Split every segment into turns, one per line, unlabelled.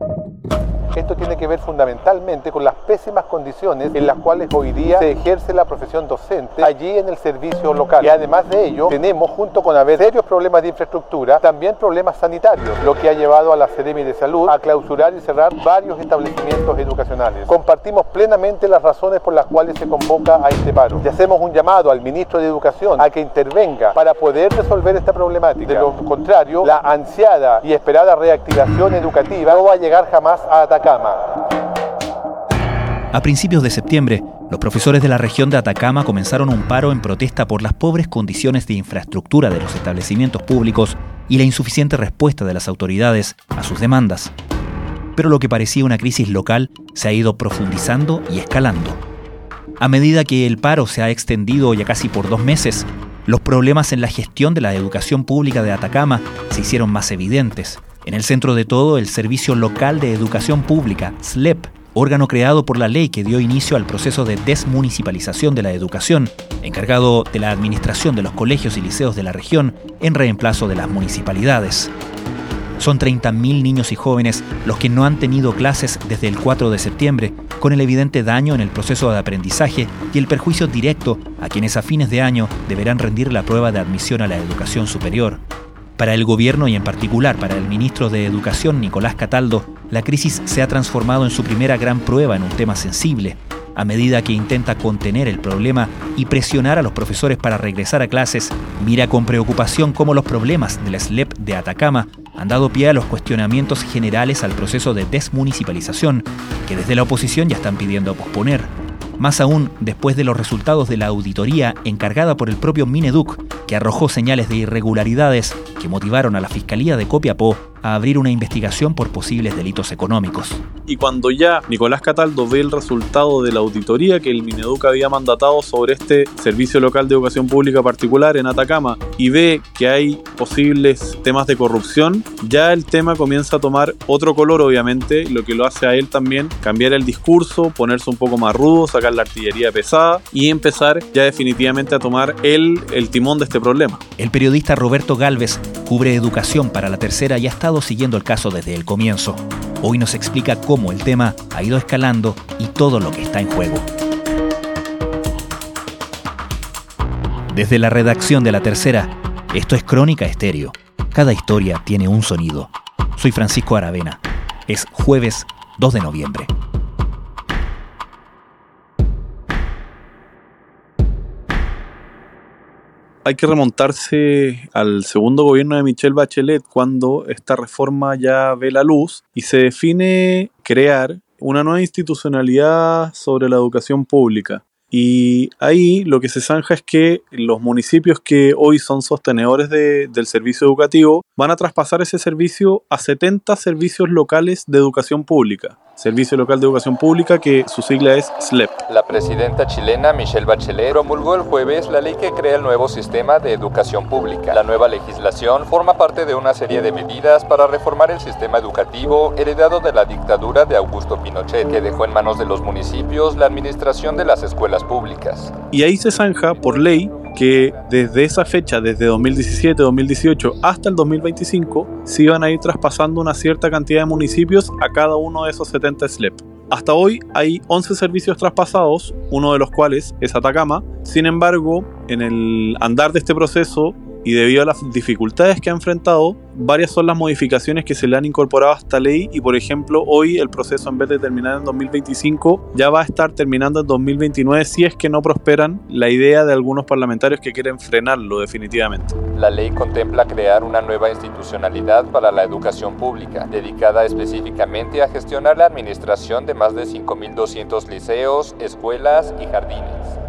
you Esto tiene que ver fundamentalmente con las pésimas condiciones en las cuales hoy día se ejerce la profesión docente allí en el servicio local. Y además de ello, tenemos junto con haber serios problemas de infraestructura, también problemas sanitarios, lo que ha llevado a la Seremi de Salud a clausurar y cerrar varios establecimientos educacionales. Compartimos plenamente las razones por las cuales se convoca a este paro y hacemos un llamado al ministro de Educación a que intervenga para poder resolver esta problemática. De lo contrario, la ansiada y esperada reactivación educativa no va a llegar jamás a atacar
a principios de septiembre, los profesores de la región de Atacama comenzaron un paro en protesta por las pobres condiciones de infraestructura de los establecimientos públicos y la insuficiente respuesta de las autoridades a sus demandas. Pero lo que parecía una crisis local se ha ido profundizando y escalando. A medida que el paro se ha extendido ya casi por dos meses, los problemas en la gestión de la educación pública de Atacama se hicieron más evidentes en el centro de todo, el Servicio Local de Educación Pública, SLEP, órgano creado por la ley que dio inicio al proceso de desmunicipalización de la educación, encargado de la administración de los colegios y liceos de la región en reemplazo de las municipalidades. Son 30.000 niños y jóvenes los que no han tenido clases desde el 4 de septiembre, con el evidente daño en el proceso de aprendizaje y el perjuicio directo a quienes a fines de año deberán rendir la prueba de admisión a la educación superior. Para el gobierno y en particular para el ministro de Educación, Nicolás Cataldo, la crisis se ha transformado en su primera gran prueba en un tema sensible, a medida que intenta contener el problema y presionar a los profesores para regresar a clases, mira con preocupación cómo los problemas del SLEP de Atacama han dado pie a los cuestionamientos generales al proceso de desmunicipalización que desde la oposición ya están pidiendo posponer. Más aún después de los resultados de la auditoría encargada por el propio Mineduc, que arrojó señales de irregularidades que motivaron a la Fiscalía de Copiapó a abrir una investigación por posibles delitos económicos.
Y cuando ya Nicolás Cataldo ve el resultado de la auditoría que el Mineduc había mandatado sobre este servicio local de educación pública particular en Atacama y ve que hay posibles temas de corrupción, ya el tema comienza a tomar otro color obviamente, lo que lo hace a él también cambiar el discurso, ponerse un poco más rudo, sacar la artillería pesada y empezar ya definitivamente a tomar el timón de este problema.
El periodista Roberto Galvez cubre educación para la tercera y ha estado siguiendo el caso desde el comienzo. Hoy nos explica cómo el tema ha ido escalando y todo lo que está en juego. Desde la redacción de la tercera, esto es Crónica Estéreo. Cada historia tiene un sonido. Soy Francisco Aravena. Es jueves 2 de noviembre.
Hay que remontarse al segundo gobierno de Michelle Bachelet cuando esta reforma ya ve la luz y se define crear una nueva institucionalidad sobre la educación pública. Y ahí lo que se zanja es que los municipios que hoy son sostenedores del servicio educativo van a traspasar ese servicio a 70 servicios locales de educación pública. Servicio Local de Educación Pública, que su sigla es SLEP.
La presidenta chilena Michelle Bachelet promulgó el jueves la ley que crea el nuevo sistema de educación pública. La nueva legislación forma parte de una serie de medidas para reformar el sistema educativo heredado de la dictadura de Augusto Pinochet, que dejó en manos de los municipios la administración de las escuelas públicas.
Y ahí se zanja, por ley, que desde esa fecha, desde 2017, 2018 hasta el 2025, se iban a ir traspasando una cierta cantidad de municipios a cada uno de esos 70 SLEP. Hasta hoy hay 11 servicios traspasados, uno de los cuales es Atacama. Sin embargo, en el andar de este proceso y debido a las dificultades que ha enfrentado, varias son las modificaciones que se le han incorporado a esta ley y por ejemplo hoy el proceso en vez de terminar en 2025 ya va a estar terminando en 2029 si es que no prosperan la idea de algunos parlamentarios que quieren frenarlo definitivamente.
La ley contempla crear una nueva institucionalidad para la educación pública, dedicada específicamente a gestionar la administración de más de 5.200 liceos, escuelas y jardines.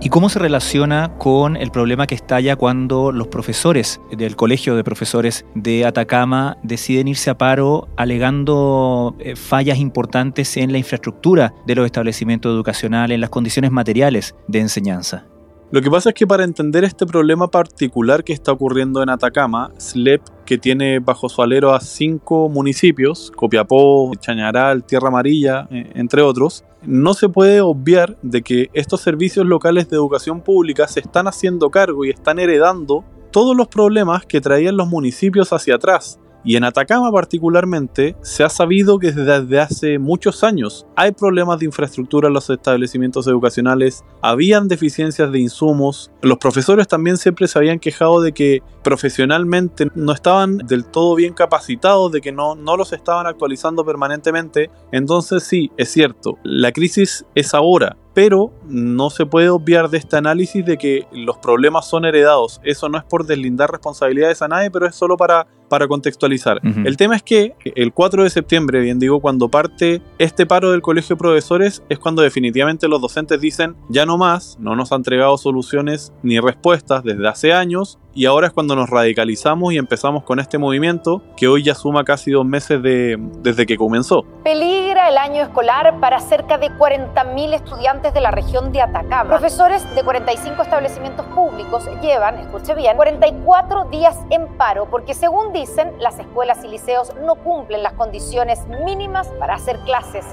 ¿Y cómo se relaciona con el problema que estalla cuando los profesores del Colegio de Profesores de Atacama deciden irse a paro alegando eh, fallas importantes en la infraestructura de los establecimientos educacionales, en las condiciones materiales de enseñanza?
Lo que pasa es que para entender este problema particular que está ocurriendo en Atacama, SLEP, que tiene bajo su alero a cinco municipios, Copiapó, Chañaral, Tierra Amarilla, eh, entre otros, no se puede obviar de que estos servicios locales de educación pública se están haciendo cargo y están heredando todos los problemas que traían los municipios hacia atrás Y en Atacama particularmente se ha sabido que desde hace muchos años hay problemas de infraestructura en los establecimientos educacionales, habían deficiencias de insumos, los profesores también siempre se habían quejado de que profesionalmente no estaban del todo bien capacitados, de que no, no los estaban actualizando permanentemente. Entonces sí, es cierto, la crisis es ahora, pero no se puede obviar de este análisis de que los problemas son heredados. Eso no es por deslindar responsabilidades a nadie, pero es solo para, para contextualizar. El tema es que el 4 de septiembre, bien digo, cuando parte este paro del Colegio de Profesores, es cuando definitivamente los docentes dicen, ya no más, no nos han entregado soluciones ni respuestas desde hace años, y ahora es cuando nos radicalizamos y empezamos con este movimiento que hoy ya suma casi dos meses de, desde que comenzó.
Peligra el año escolar para cerca de 40.000 estudiantes de la región de Atacama. Profesores de 45 establecimientos públicos llevan, escuche bien, 44 días en paro porque según dicen, las escuelas y liceos no cumplen las condiciones mínimas para hacer clases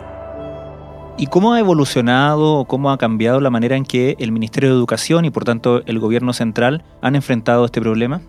¿Y cómo ha evolucionado o cómo ha cambiado la manera en que el Ministerio de Educación y por tanto el gobierno central han enfrentado este problema?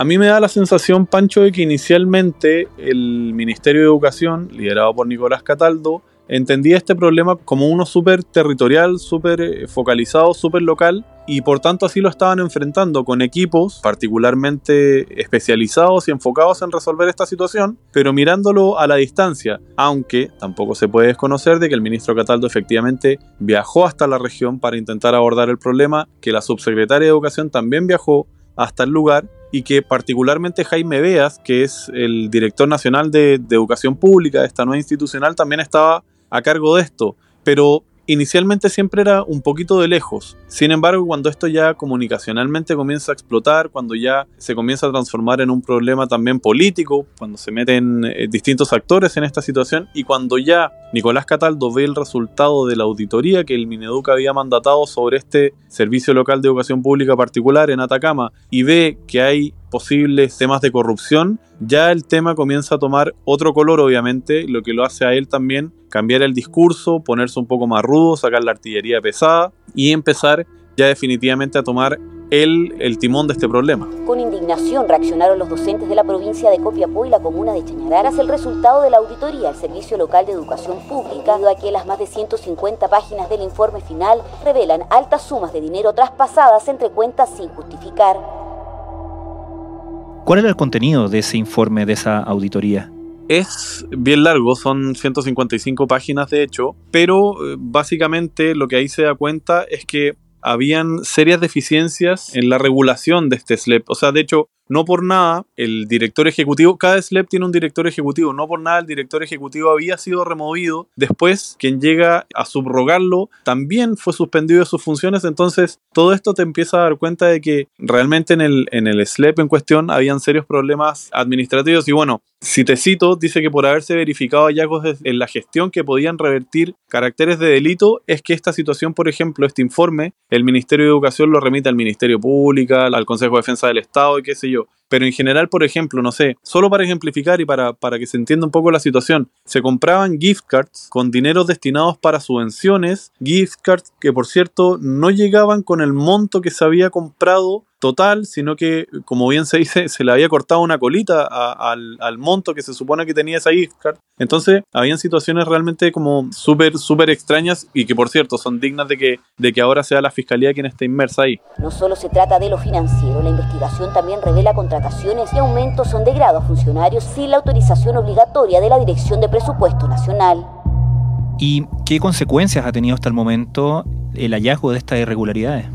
A mí me da la sensación, Pancho, de que inicialmente el Ministerio de Educación, liderado por Nicolás Cataldo, entendía este problema como uno súper territorial, súper eh, focalizado, súper local, y por tanto así lo estaban enfrentando con equipos particularmente especializados y enfocados en resolver esta situación, pero mirándolo a la distancia, aunque tampoco se puede desconocer de que el ministro Cataldo efectivamente viajó hasta la región para intentar abordar el problema, que la subsecretaria de Educación también viajó hasta el lugar y que particularmente Jaime Beas, que es el director nacional de, educación pública de esta nueva institucional, también estaba a cargo de esto. Pero inicialmente siempre era un poquito de lejos. Sin embargo, cuando esto ya comunicacionalmente comienza a explotar, cuando ya se comienza a transformar en un problema también político, cuando se meten eh, distintos actores en esta situación y cuando ya Nicolás Cataldo ve el resultado de la auditoría que el Mineduc había mandatado sobre este servicio local de educación pública particular en Atacama y ve que hay posibles temas de corrupción, ya el tema comienza a tomar otro color, obviamente, lo que lo hace a él también cambiar el discurso, ponerse un poco más rudo, sacar la artillería pesada y empezar ya definitivamente a tomar el timón de este problema.
Con indignación reaccionaron los docentes de la provincia de Copiapó y la comuna de Chañarar el resultado de la auditoría al Servicio Local de Educación Pública, debido a que las más de 150 páginas del informe final revelan altas sumas de dinero traspasadas entre cuentas sin justificar.
¿Cuál era el contenido de ese informe, de esa auditoría?
Es bien largo, son 155 páginas de hecho, pero eh, básicamente lo que ahí se da cuenta es que habían serias deficiencias en la regulación de este SLEP. O sea, de hecho, no por nada, el director ejecutivo, cada SLEP tiene un director ejecutivo, no por nada el director ejecutivo había sido removido. Después, quien llega a subrogarlo también fue suspendido de sus funciones. Entonces, todo esto te empieza a dar cuenta de que realmente en el, en el SLEP en cuestión habían serios problemas administrativos. Y bueno, si te cito, dice que por haberse verificado hallazgos en la gestión que podían revertir caracteres de delito, es que esta situación, por ejemplo, este informe, el Ministerio de Educación lo remite al Ministerio Público, al Consejo de Defensa del Estado y qué sé yo. Pero en general, por ejemplo, no sé, solo para ejemplificar y para, para que se entienda un poco la situación, se compraban gift cards con dineros destinados para subvenciones, gift cards que por cierto no llegaban con el monto que se había comprado total, sino que, como bien se dice, se le había cortado una colita al, monto que se supone que tenía esa gift card. Entonces, habían situaciones realmente como súper, súper extrañas y que, por cierto, son dignas de que, de que ahora sea la fiscalía quien esté inmersa ahí.
No solo se trata de lo financiero, la investigación también revela contrataciones y aumentos son de grado a funcionarios sin la autorización obligatoria de la Dirección de Presupuesto Nacional.
¿Y qué consecuencias ha tenido hasta el momento el hallazgo de estas irregularidades?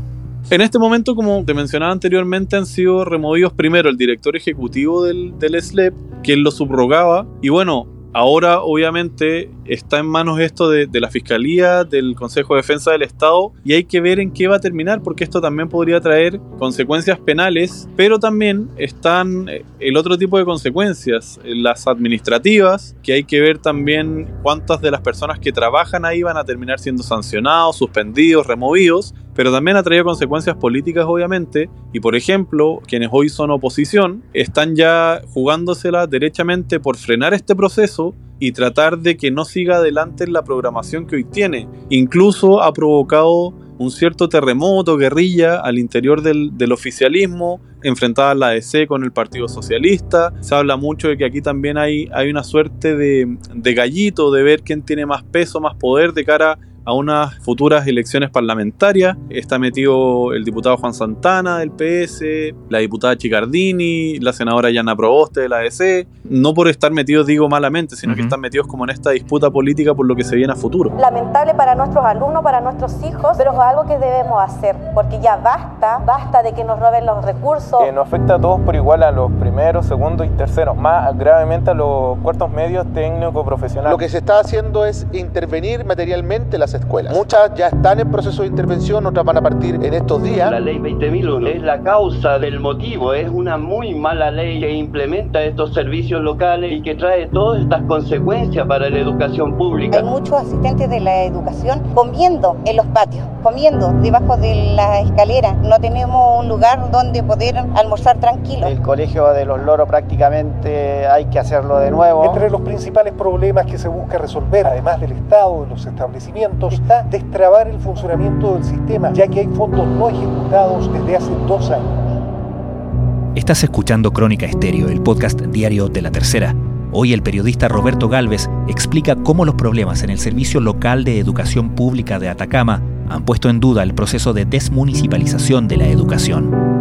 En este momento, como te mencionaba anteriormente, han sido removidos primero el director ejecutivo del, del SLEP, quien lo subrogaba, y bueno, Ahora, obviamente, está en manos esto de, la Fiscalía, del Consejo de Defensa del Estado, y hay que ver en qué va a terminar, porque esto también podría traer consecuencias penales, pero también están eh, el otro tipo de consecuencias, las administrativas, que hay que ver también cuántas de las personas que trabajan ahí van a terminar siendo sancionados, suspendidos, removidos, pero también ha traído consecuencias políticas, obviamente, y por ejemplo, quienes hoy son oposición están ya jugándosela derechamente por frenar este proceso y tratar de que no siga adelante la programación que hoy tiene. Incluso ha provocado un cierto terremoto, guerrilla al interior del, del oficialismo, enfrentada la ADC con el Partido Socialista. Se habla mucho de que aquí también hay, hay una suerte de, de gallito, de ver quién tiene más peso, más poder de cara a unas futuras elecciones parlamentarias. Está metido el diputado Juan Santana del PS, la diputada Chicardini, la senadora Yana Proboste de la ADC. No por estar metidos, digo malamente, sino que están metidos como en esta disputa política por lo que se viene a futuro.
Lamentable para nuestros alumnos, para nuestros hijos, pero es algo que debemos hacer, porque ya basta, basta de que nos roben los recursos.
Que nos afecta a todos por igual, a los primeros, segundos y terceros, más gravemente a los cuartos medios técnicos profesionales.
Lo que se está haciendo es intervenir materialmente las escuelas. Muchas ya están en proceso de intervención, otras van a partir en estos días.
La ley 20.001 es la causa del motivo, es una muy mala ley que implementa estos servicios locales y que trae todas estas consecuencias para la educación pública.
Hay muchos asistentes de la educación comiendo en los patios, comiendo debajo de la escalera. No tenemos un lugar donde poder almorzar tranquilo.
El colegio de los loros prácticamente hay que hacerlo de nuevo.
Entre los principales problemas que se busca resolver, además del Estado, de los establecimientos, está destrabar el funcionamiento del sistema, ya que hay fondos no ejecutados desde hace dos años.
Estás escuchando Crónica Estéreo, el podcast diario de la tercera. Hoy el periodista Roberto Galvez explica cómo los problemas en el Servicio Local de Educación Pública de Atacama han puesto en duda el proceso de desmunicipalización de la educación.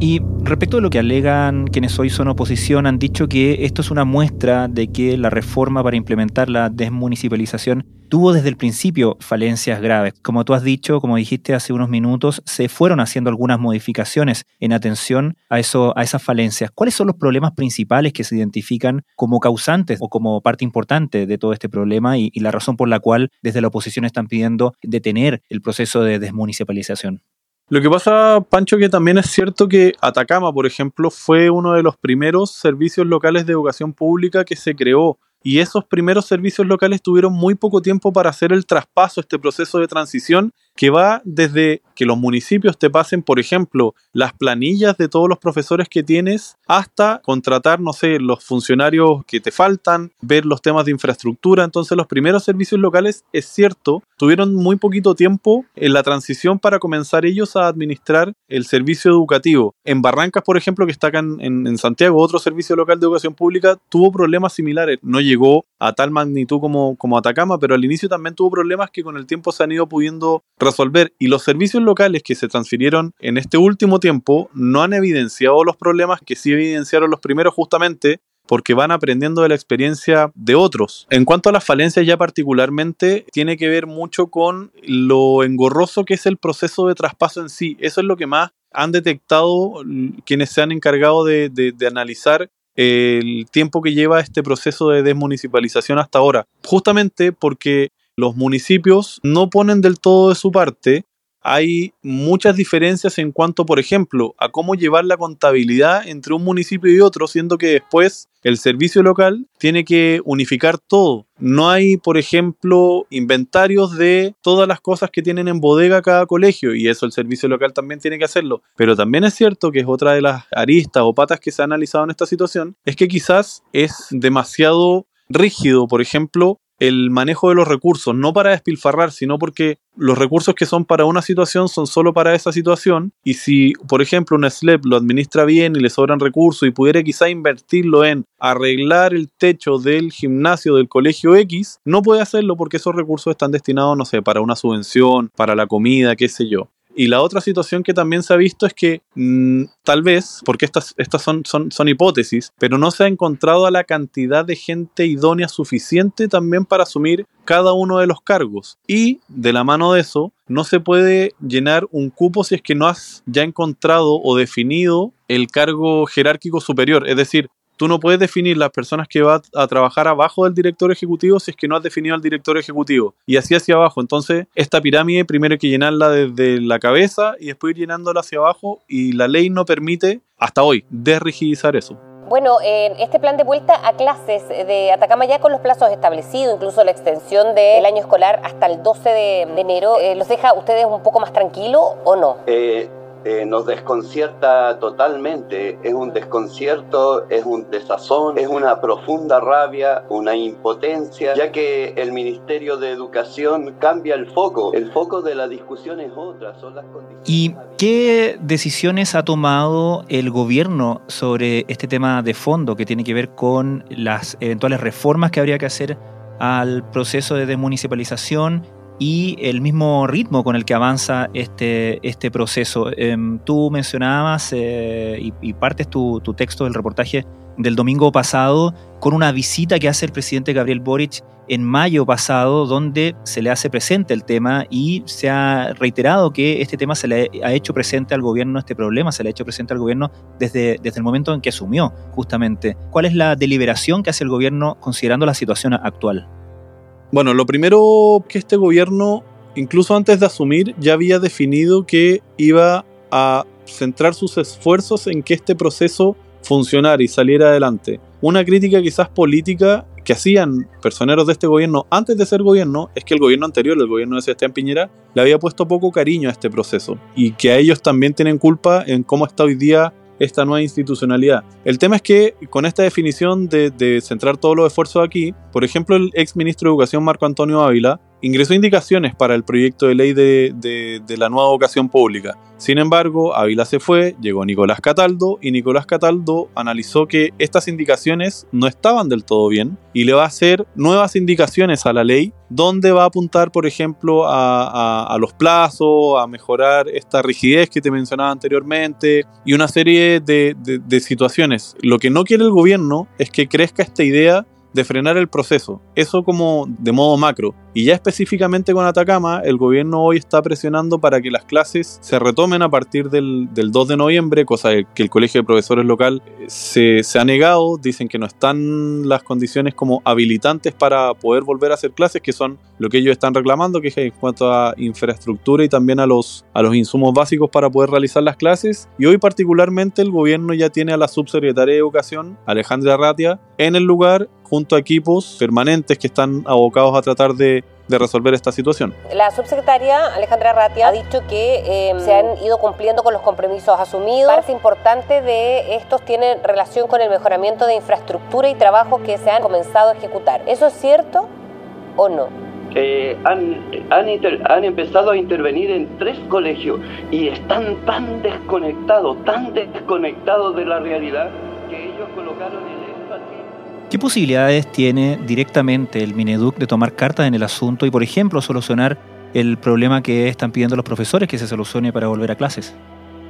Y respecto a lo que alegan quienes hoy son oposición, han dicho que esto es una muestra de que la reforma para implementar la desmunicipalización tuvo desde el principio falencias graves. Como tú has dicho, como dijiste hace unos minutos, se fueron haciendo algunas modificaciones en atención a, eso, a esas falencias. ¿Cuáles son los problemas principales que se identifican como causantes o como parte importante de todo este problema y, y la razón por la cual desde la oposición están pidiendo detener el proceso de desmunicipalización?
Lo que pasa, Pancho, que también es cierto que Atacama, por ejemplo, fue uno de los primeros servicios locales de educación pública que se creó. Y esos primeros servicios locales tuvieron muy poco tiempo para hacer el traspaso, este proceso de transición que va desde que los municipios te pasen, por ejemplo, las planillas de todos los profesores que tienes, hasta contratar, no sé, los funcionarios que te faltan, ver los temas de infraestructura. Entonces los primeros servicios locales, es cierto, tuvieron muy poquito tiempo en la transición para comenzar ellos a administrar el servicio educativo. En Barrancas, por ejemplo, que está acá en, en Santiago, otro servicio local de educación pública, tuvo problemas similares. No llegó a tal magnitud como, como Atacama, pero al inicio también tuvo problemas que con el tiempo se han ido pudiendo resolver. Y los servicios locales que se transfirieron en este último tiempo no han evidenciado los problemas que sí evidenciaron los primeros justamente porque van aprendiendo de la experiencia de otros. En cuanto a las falencias ya particularmente, tiene que ver mucho con lo engorroso que es el proceso de traspaso en sí. Eso es lo que más han detectado quienes se han encargado de, analizar el tiempo que lleva este proceso de desmunicipalización hasta ahora. Justamente porque los municipios no ponen del todo de su parte hay muchas diferencias en cuanto, por ejemplo, a cómo llevar la contabilidad entre un municipio y otro, siendo que después el servicio local tiene que unificar todo. No hay, por ejemplo, inventarios de todas las cosas que tienen en bodega cada colegio y eso el servicio local también tiene que hacerlo. Pero también es cierto que es otra de las aristas o patas que se ha analizado en esta situación, es que quizás es demasiado rígido, por ejemplo, el manejo de los recursos, no para despilfarrar, sino porque los recursos que son para una situación son solo para esa situación. Y si, por ejemplo, un SLEP lo administra bien y le sobran recursos y pudiera quizá invertirlo en arreglar el techo del gimnasio del colegio X, no puede hacerlo porque esos recursos están destinados, no sé, para una subvención, para la comida, qué sé yo. Y la otra situación que también se ha visto es que mmm, tal vez, porque estas, estas son, son, son hipótesis, pero no se ha encontrado a la cantidad de gente idónea suficiente también para asumir cada uno de los cargos. Y de la mano de eso, no se puede llenar un cupo si es que no has ya encontrado o definido el cargo jerárquico superior. Es decir, tú no puedes definir las personas que van a trabajar abajo del director ejecutivo si es que no has definido al director ejecutivo. Y así hacia abajo. Entonces, esta pirámide primero hay que llenarla desde la cabeza y después ir llenándola hacia abajo y la ley no permite, hasta hoy, desrigidizar eso.
Bueno, en este plan de vuelta a clases de Atacama ya con los plazos establecidos, incluso la extensión del año escolar hasta el 12 de, de enero, eh, ¿los deja ustedes un poco más tranquilos o no?
Eh, eh, nos desconcierta totalmente. Es un desconcierto, es un desazón, es una profunda rabia, una impotencia, ya que el Ministerio de Educación cambia el foco. El foco de la discusión es otra, son las condiciones.
¿Y qué decisiones ha tomado el gobierno sobre este tema de fondo que tiene que ver con las eventuales reformas que habría que hacer al proceso de desmunicipalización y el mismo ritmo con el que avanza este, este proceso. Em, tú mencionabas eh, y, y, partes tu, tu, texto del reportaje del domingo pasado con una visita que hace el presidente Gabriel Boric en mayo pasado, donde se le hace presente el tema y se ha reiterado que este tema se le ha hecho presente al gobierno, este problema se le ha hecho presente al gobierno desde, desde el momento en que asumió, justamente. ¿Cuál es la deliberación que hace el gobierno considerando la situación actual?
Bueno, lo primero que este gobierno, incluso antes de asumir, ya había definido que iba a centrar sus esfuerzos en que este proceso funcionara y saliera adelante. Una crítica quizás política que hacían personeros de este gobierno antes de ser gobierno es que el gobierno anterior, el gobierno de Sebastián Piñera, le había puesto poco cariño a este proceso y que a ellos también tienen culpa en cómo está hoy día esta nueva institucionalidad. El tema es que con esta definición de, centrar todos los esfuerzos aquí, por ejemplo, el ex ministro de Educación Marco Antonio Ávila ingresó indicaciones para el proyecto de ley de, de, de, la nueva educación pública. Sin embargo, Ávila se fue, llegó Nicolás Cataldo y Nicolás Cataldo analizó que estas indicaciones no estaban del todo bien y le va a hacer nuevas indicaciones a la ley donde va a apuntar, por ejemplo, a, a, a los plazos, a mejorar esta rigidez que te mencionaba anteriormente y una serie de, de situaciones. Lo que no quiere el gobierno es que crezca esta idea de frenar el proceso. Eso como de modo macro. Y ya específicamente con Atacama, el gobierno hoy está presionando para que las clases se retomen a partir del, del 2 de noviembre, cosa que el Colegio de Profesores local se, se, ha negado. Dicen que no están las condiciones como habilitantes para poder volver a hacer clases, que son lo que ellos están reclamando, que es en cuanto a infraestructura y también a los, a los insumos básicos para poder realizar las clases. Y hoy particularmente el gobierno ya tiene a la subsecretaria de Educación, Alejandra Ratia, en el lugar junto a equipos permanentes que están abocados a tratar de, de resolver esta situación.
La subsecretaria Alejandra Ratia ha dicho que eh, se han ido cumpliendo con los compromisos asumidos. Parte importante de estos tiene relación con el mejoramiento de infraestructura y trabajo que se han comenzado a ejecutar. ¿Eso es cierto o no?
Eh, han, han, inter, han, empezado a intervenir en tres colegios y están tan desconectados, tan desconectados de la realidad que ellos colocaron el
¿Qué posibilidades tiene directamente el Mineduc de tomar cartas en el asunto y, por ejemplo, solucionar el problema que están pidiendo los profesores que se solucione para volver a clases?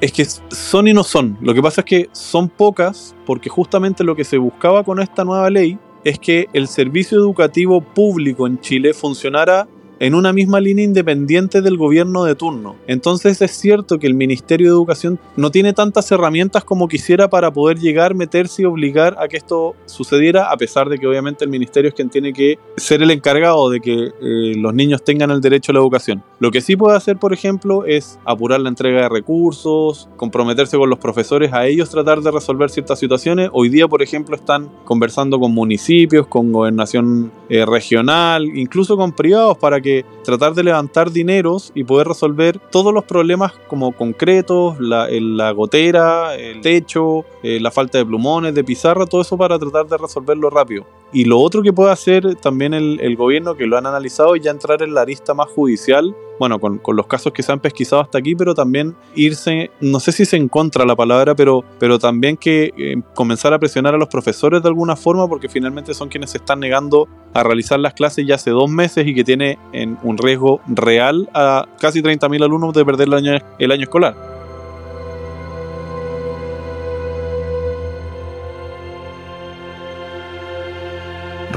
Es que son y no son. Lo que pasa es que son pocas porque justamente lo que se buscaba con esta nueva ley es que el servicio educativo público en Chile funcionara en una misma línea independiente del gobierno de turno. Entonces es cierto que el Ministerio de Educación no tiene tantas herramientas como quisiera para poder llegar, meterse y obligar a que esto sucediera, a pesar de que obviamente el Ministerio es quien tiene que ser el encargado de que eh, los niños tengan el derecho a la educación. Lo que sí puede hacer, por ejemplo, es apurar la entrega de recursos, comprometerse con los profesores a ellos tratar de resolver ciertas situaciones. Hoy día, por ejemplo, están conversando con municipios, con gobernación eh, regional, incluso con privados para tratar de levantar dineros y poder resolver todos los problemas como concretos, la, la gotera, el techo, eh, la falta de plumones, de pizarra, todo eso para tratar de resolverlo rápido. Y lo otro que puede hacer también el, gobierno, que lo han analizado, es ya entrar en la arista más judicial bueno, con, con, los casos que se han pesquisado hasta aquí, pero también irse, no sé si se encuentra la palabra, pero, pero también que eh, comenzar a presionar a los profesores de alguna forma, porque finalmente son quienes se están negando a realizar las clases ya hace dos meses y que tiene en un riesgo real a casi 30.000 alumnos de perder el año, el año escolar.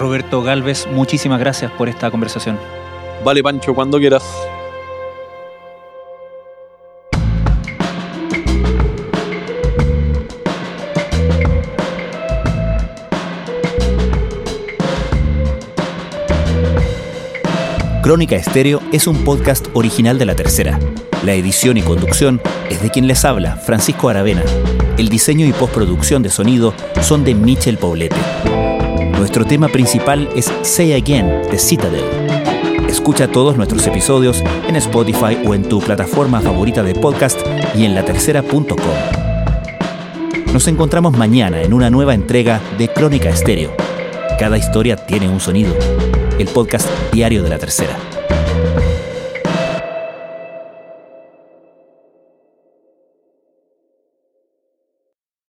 Roberto Galvez, muchísimas gracias por esta conversación.
Vale, Pancho, cuando quieras.
Crónica Estéreo es un podcast original de La Tercera. La edición y conducción es de quien les habla, Francisco Aravena. El diseño y postproducción de sonido son de Michel Poblete. Nuestro tema principal es Say Again de Citadel. Escucha todos nuestros episodios en Spotify o en tu plataforma favorita de podcast y en latercera.com. Nos encontramos mañana en una nueva entrega de Crónica Estéreo. Cada historia tiene un sonido. El podcast diario de la tercera.